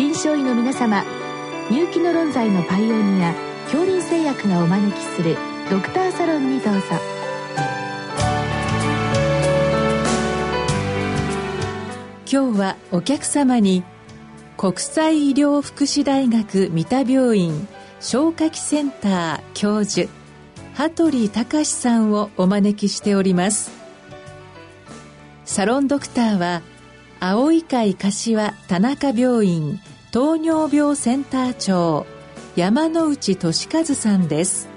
臨床医の皆様入気の論剤のパイオニア恐林製薬がお招きするドクターサロンにどうぞ。今日はお客様に国際医療福祉大学三田病院消化器センター教授羽鳥隆さんをお招きしております。サロンドクターは青い会柏田中病院糖尿病センター長山内俊和さんです。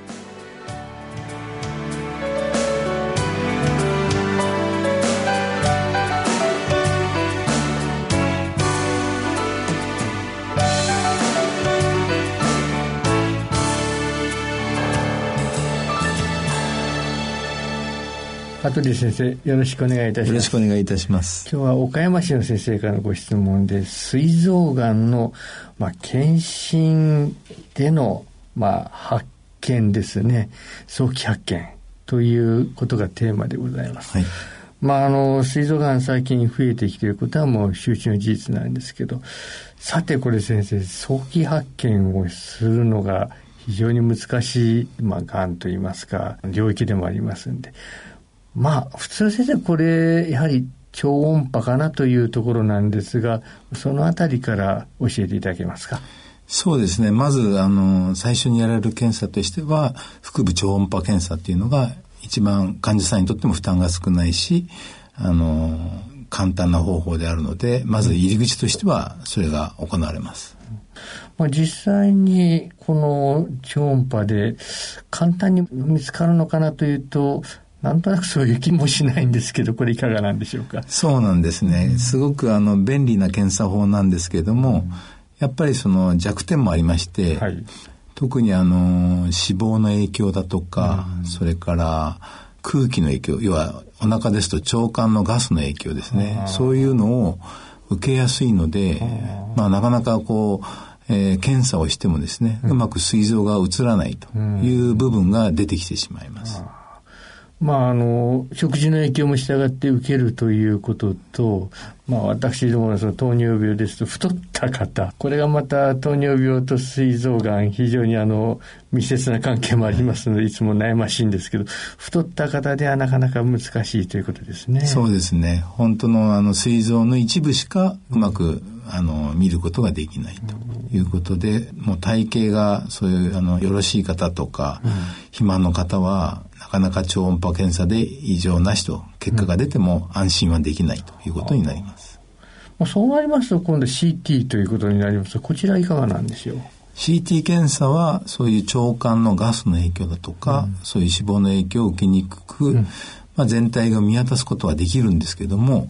羽鳥先生よろしくお願いいたします。よろしくお願いいたします。今日は岡山市の先生からのご質問で膵臓がんの、まあ、検診での、まあ、発見ですね。早期発見ということがテーマでございます、はい。まあ、あの、膵臓がん最近増えてきていることはもう周知の事実なんですけど、さてこれ先生、早期発見をするのが非常に難しい、まあ、がんといいますか、領域でもありますんで、まあ、普通先生、これ、やはり超音波かなというところなんですが、そのあたりから教えていただけますか？そうですね。まず、あの、最初にやられる検査としては、腹部超音波検査っていうのが一番患者さんにとっても負担が少ないし、あの、簡単な方法であるので、まず入り口としてはそれが行われます。まあ、実際にこの超音波で簡単に見つかるのかなというと、なんとなくそういう気もしないんですけど、これいかがなんでしょうか？そうなんですね。すごくあの便利な検査法なんですけれども、やっぱりその弱点もありまして、はい、特にあの脂肪の影響だとか、それから空気の影響、要はお腹ですと腸管のガスの影響ですね。そういうのを受けやすいので、まあなかなかこう、えー、検査をしてもですね、うまく膵臓が映らないという部分が出てきてしまいます。まあ、あの、食事の影響も従って受けるということと、まあ、私どものその糖尿病ですと、太った方、これがまた糖尿病と膵臓がん、非常にあの、密接な関係もありますので、いつも悩ましいんですけど、太った方ではなかなか難しいということですね。そうですね。本当のあの、膵臓の一部しかうまく、あの、見ることができないということで、もう体型がそういうあの、よろしい方とか、うん、肥満の方は、かなか超音波検査で異常なしと結果が出ても安心はできないということになります。うん、そうなりますと今度 CT ということになります。こちらいかがなんでしょう？CT 検査はそういう腸管のガスの影響だとか、うん、そういう脂肪の影響を受けにくく、うん、まあ、全体が見渡すことはできるんですけども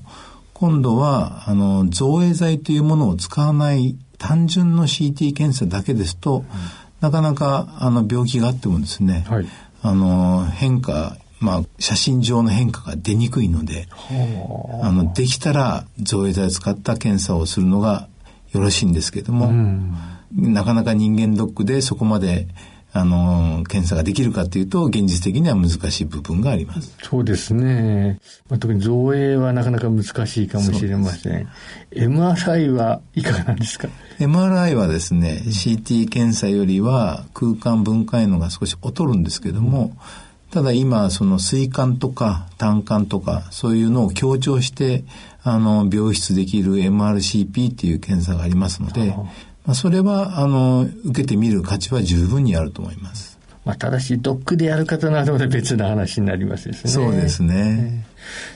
今度はあの造影剤というものを使わない単純の CT 検査だけですと、なかなかあの病気があってもですね、はい、あの、変化、まあ、写真上の変化が出にくいので、あの、できたら造影剤を使った検査をするのがよろしいんですけれども、うん、なかなか人間ドックでそこまであの、検査ができるかというと、現実的には難しい部分があります。そうですね。まあ、特に造影はなかなか難しいかもしれません。MRI はいかがなんですか ?MRI はですね、CT 検査よりは空間分解能が少し劣るんですけども、ただ今、その水管とか胆管とか、そういうのを強調して、あの、病室できる MRCP っていう検査がありますので、まあ、それは、あの、受けてみる価値は十分にあると思います。まあ、ただし、ドックでやる方などで別な話になりますですね。そうですね。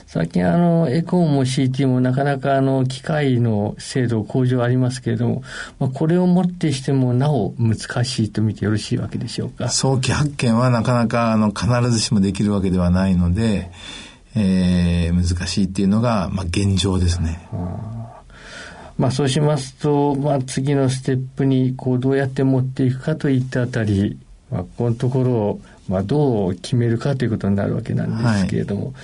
最近、あの、エコーも CT もなかなか、あの、機械の精度向上ありますけれども、まあ、これをもってしてもなお難しいと見てよろしいわけでしょうか？早期発見はなかなか、あの、必ずしもできるわけではないので、えー、難しいっていうのが、まあ、現状ですね。まあそうしますと、まあ次のステップにこうどうやって持っていくかといったあたり、まあこのところをまあどう決めるかということになるわけなんですけれども、はい、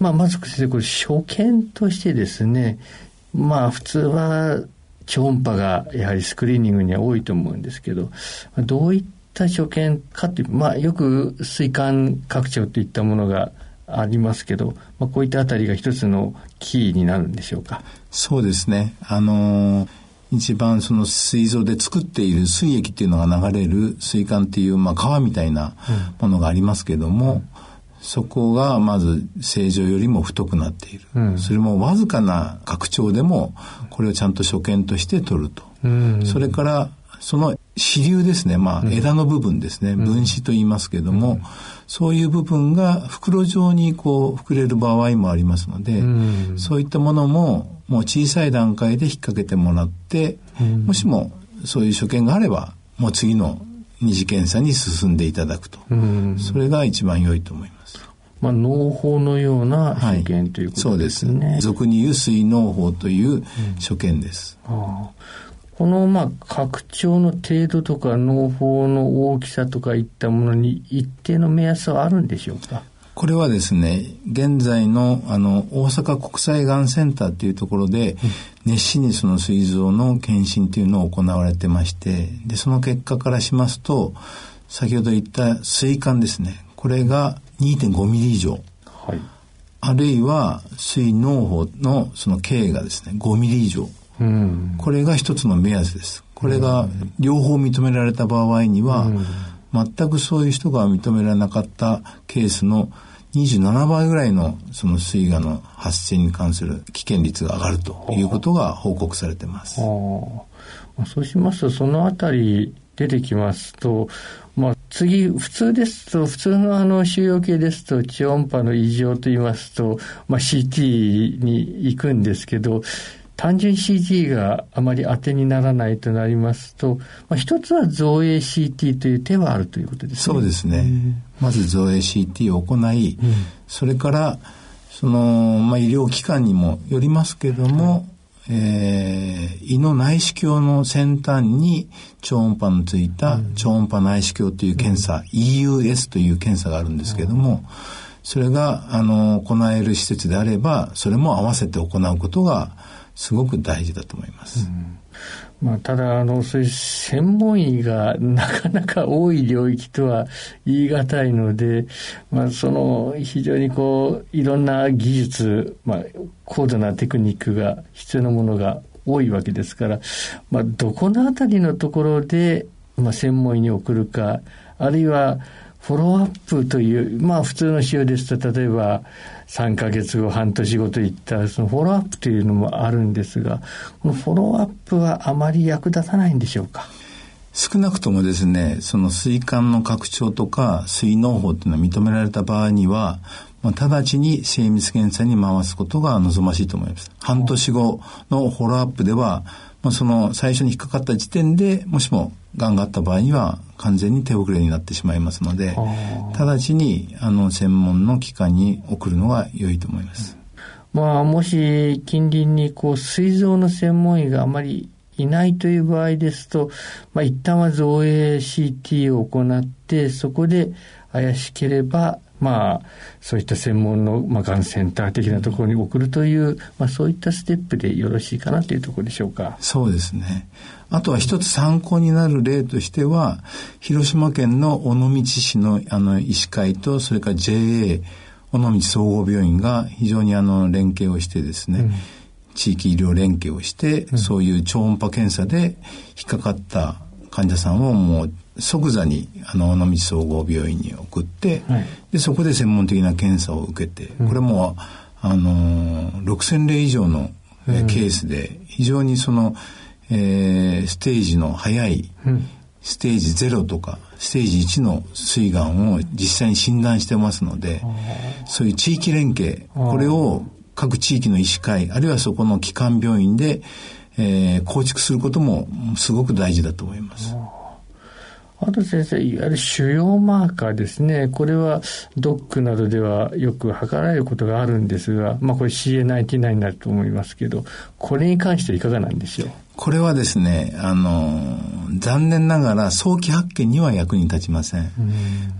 まあまず先生これ初見としてですね、まあ普通は超音波がやはりスクリーニングには多いと思うんですけど、どういった初見かという、まあよく水管拡張といったものがありますけど、まあ、こういったあたりが一つのキーになるんでしょうか？そうですね。あの一番その膵臓で作っている膵液っていうのが流れる膵管っていう、まあ、川みたいなものがありますけども、うん、そこがまず正常よりも太くなっている、うん、それもわずかな拡張でもこれをちゃんと所見として取ると、うん、それからその支流ですね、まあ、枝の部分ですね、分子と言いますけども、そういう部分が袋状にこう膨れる場合もありますので、そういったものももう小さい段階で引っ掛けてもらって、もしもそういう所見があれば、もう次の二次検査に進んでいただくと、それが一番良いと思います。まあ、脳胞のような所見ということですね。はい、俗に言う水脳胞という所見です。うん、このまあ拡張の程度とか脳胞の大きさとかいったものに一定の目安はあるんでしょうか？これはですね、現在のあの大阪国際がんセンターっていうところで、熱心にその膵臓の検診っていうのを行われてまして、で、その結果からしますと、先ほど言った膵管ですね、これが2.5ミリ以上。はい。あるいは膵脳胞のその径がですね、5ミリ以上。うん、これが一つの目安です。これが両方認められた場合には、うん全くそういう人が認められなかったケースの27倍ぐらいのその水害の発生に関する危険率が上がるということが報告されてます。そうしますと、そのあたり出てきますと、まあ、次、普通ですと、普通のあの収容系ですと、超音波の異常と言いますと、まあ、CT に行くんですけど、単純 CT があまり当てにならないとなりますと、まあ、一つは造影 CT という手はあるということですね。そうですね。まず造影 CT を行い、うん、それから、その、まあ、医療機関にもよりますけれども、えー、胃の内視鏡の先端に超音波のついた超音波内視鏡という検査、うん、EUS という検査があるんですけれども、それが、あの、行える施設であれば、それも合わせて行うことが、すごく大事だと思います。うんまあ、ただ、あの、そういう専門医が なかなか多い領域とは言い難いので、まあ、その、非常にこう、いろんな技術、まあ、高度なテクニックが必要なものが多いわけですから、まあ、どこのあたりのところで、まあ、専門医に送るか、あるいは、フォローアップという、まあ普通の使用ですと、例えば3ヶ月後、半年後といったそのフォローアップというのもあるんですが、このフォローアップはあまり役立たないんでしょうか？少なくともですね、その膵管の拡張とか膵脳胞というのは認められた場合には、まあ、直ちに精密検査に回すことが望ましいと思います。半年後のフォローアップでは、まあ、その最初に引っかかった時点でもしもがんがあった場合には完全に手遅れになってしまいますので直ちにあの専門の機関に送るのが良いと思います。まあ、もし近隣にこう膵臓の専門医があまりいないという場合ですと、まあ、一旦は造影 CT を行ってそこで怪しければまあ、そういった専門の、まあ、がんセンター的なところに送るという、まあ、そういったステップでよろしいかなというところでしょうか。そうですね。あとは一つ参考になる例としては、広島県の尾道市のあの医師会と、それから JA 尾道総合病院が非常にあの連携をしてですね、うん地域医療連携をして、うん、そういう超音波検査で引っかかった患者さんをもう即座にあの尾道総合病院に送って、はい、でそこで専門的な検査を受けて、これもあの6,000例以上の、ケースで非常にその、えー、ステージの早い、ステージ0とかステージ1の膵がんを実際に診断してますのでそういう地域連携これを各地域の医師会あるいはそこの基幹病院で、えー、構築することもすごく大事だと思います。あと先生、いわゆる腫瘍マーカーですね。これはドックなどではよく測られることがあるんですが、まあこれ CA99 になると思いますけど、これに関していかがなんでしょう？これはですね、あの、残念ながら早期発見には役に立ちません。ん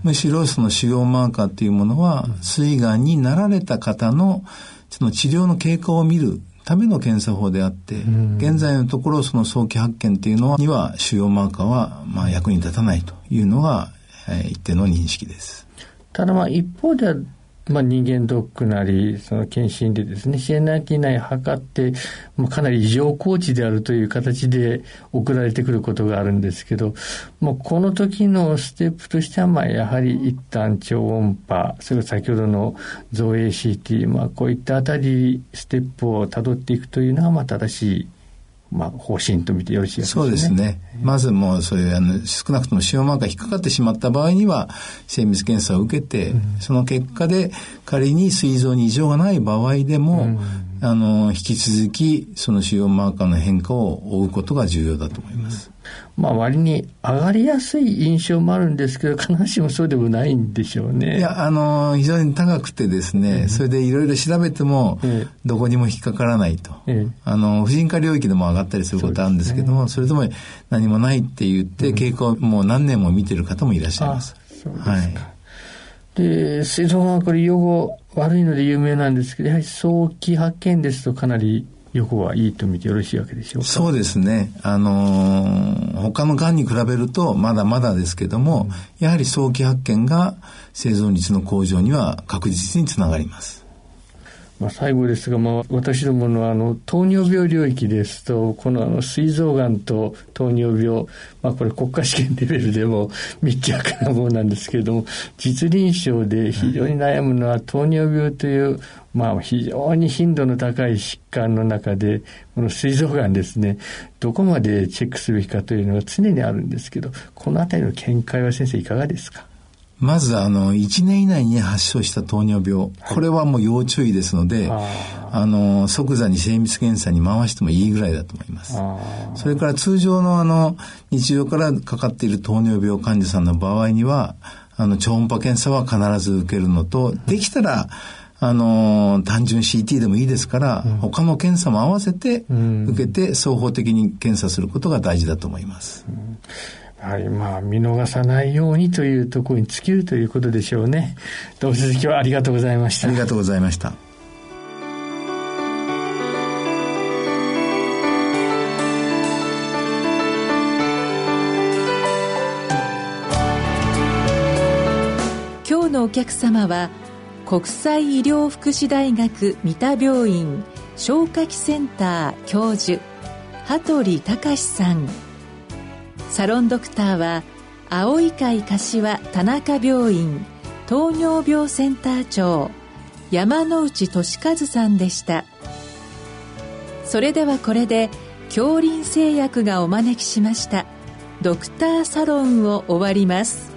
むしろその腫瘍マーカーっていうものは、膵がんになられた方のその治療の経過を見るための検査法であって、現在のところその早期発見っていうのはには腫瘍マーカーはまあ役に立たないというのが、えー、一定の認識です。ただまあ一方ではまあ、人間ドックなり、その検診でですね、支援内内測って、まあ、かなり異常高知であるという形で送られてくることがあるんですけど、もうこの時のステップとしては、まあ、やはり一旦超音波、それから先ほどの造影 CT、まあ、こういったあたり、ステップをたどっていくというのが、まあ、正しいまあ、方針と見てよろしいですかね。そうですね。まずもうそういうあの少なくとも腫瘍マーカー引っかかってしまった場合には精密検査を受けて、うん、その結果で仮に膵臓に異常がない場合でも、うん、あの引き続きその腫瘍マーカーの変化を追うことが重要だと思います。まあ割に上がりやすい印象もあるんですけど、必ずしもそうでもないんでしょうね。いや、あの、非常に高くてですね、うん、それでいろいろ調べても、どこにも引っかからないと。あの、婦人科領域でも上がったりすることあるんですけども、そ、ね,、れとも何もないって言って、経過をもう何年も見てる方もいらっしゃいます。そうですか。はい。で、水臓がこれ予後悪いので有名なんですけど、やはり早期発見ですとかなり予後はいいと見てよろしいわけでしょうか？そうですね。あのー、他のがんに比べるとまだまだですけども、やはり早期発見が生存率の向上には確実につながります。まあ、最後ですが、まあ、私どものあの糖尿病領域ですとこのあの膵臓がんと糖尿病、まあ、これ国家試験レベルでも密着なものなんですけれども実臨床で非常に悩むのは糖尿病という、まあ、非常に頻度の高い疾患の中でこの膵臓がんですね。どこまでチェックすべきかというのが常にあるんですけどこの辺りの見解は先生いかがですか？まずあの1年以内に発症した糖尿病、これはもう要注意ですので、あの即座に精密検査に回してもいいぐらいだと思います。それから通常のあの日常からかかっている糖尿病患者さんの場合には、あの超音波検査は必ず受けるのと、できたら、あの単純 CT でもいいですから、うん、他の検査も合わせて受けて、双方的に検査することが大事だと思います。うんはい、まあ、見逃さないようにというところに尽きるということでしょうね。どう続きはありがとうございました。ありがとうございました。今日のお客様は、国際医療福祉大学三田病院消化器センター教授、羽鳥隆さん。サロンドクターは青い会柏田中病院糖尿病センター長山内俊和さんでした。それではこれで恐林製薬がお招きしました。ドクターサロンを終わります。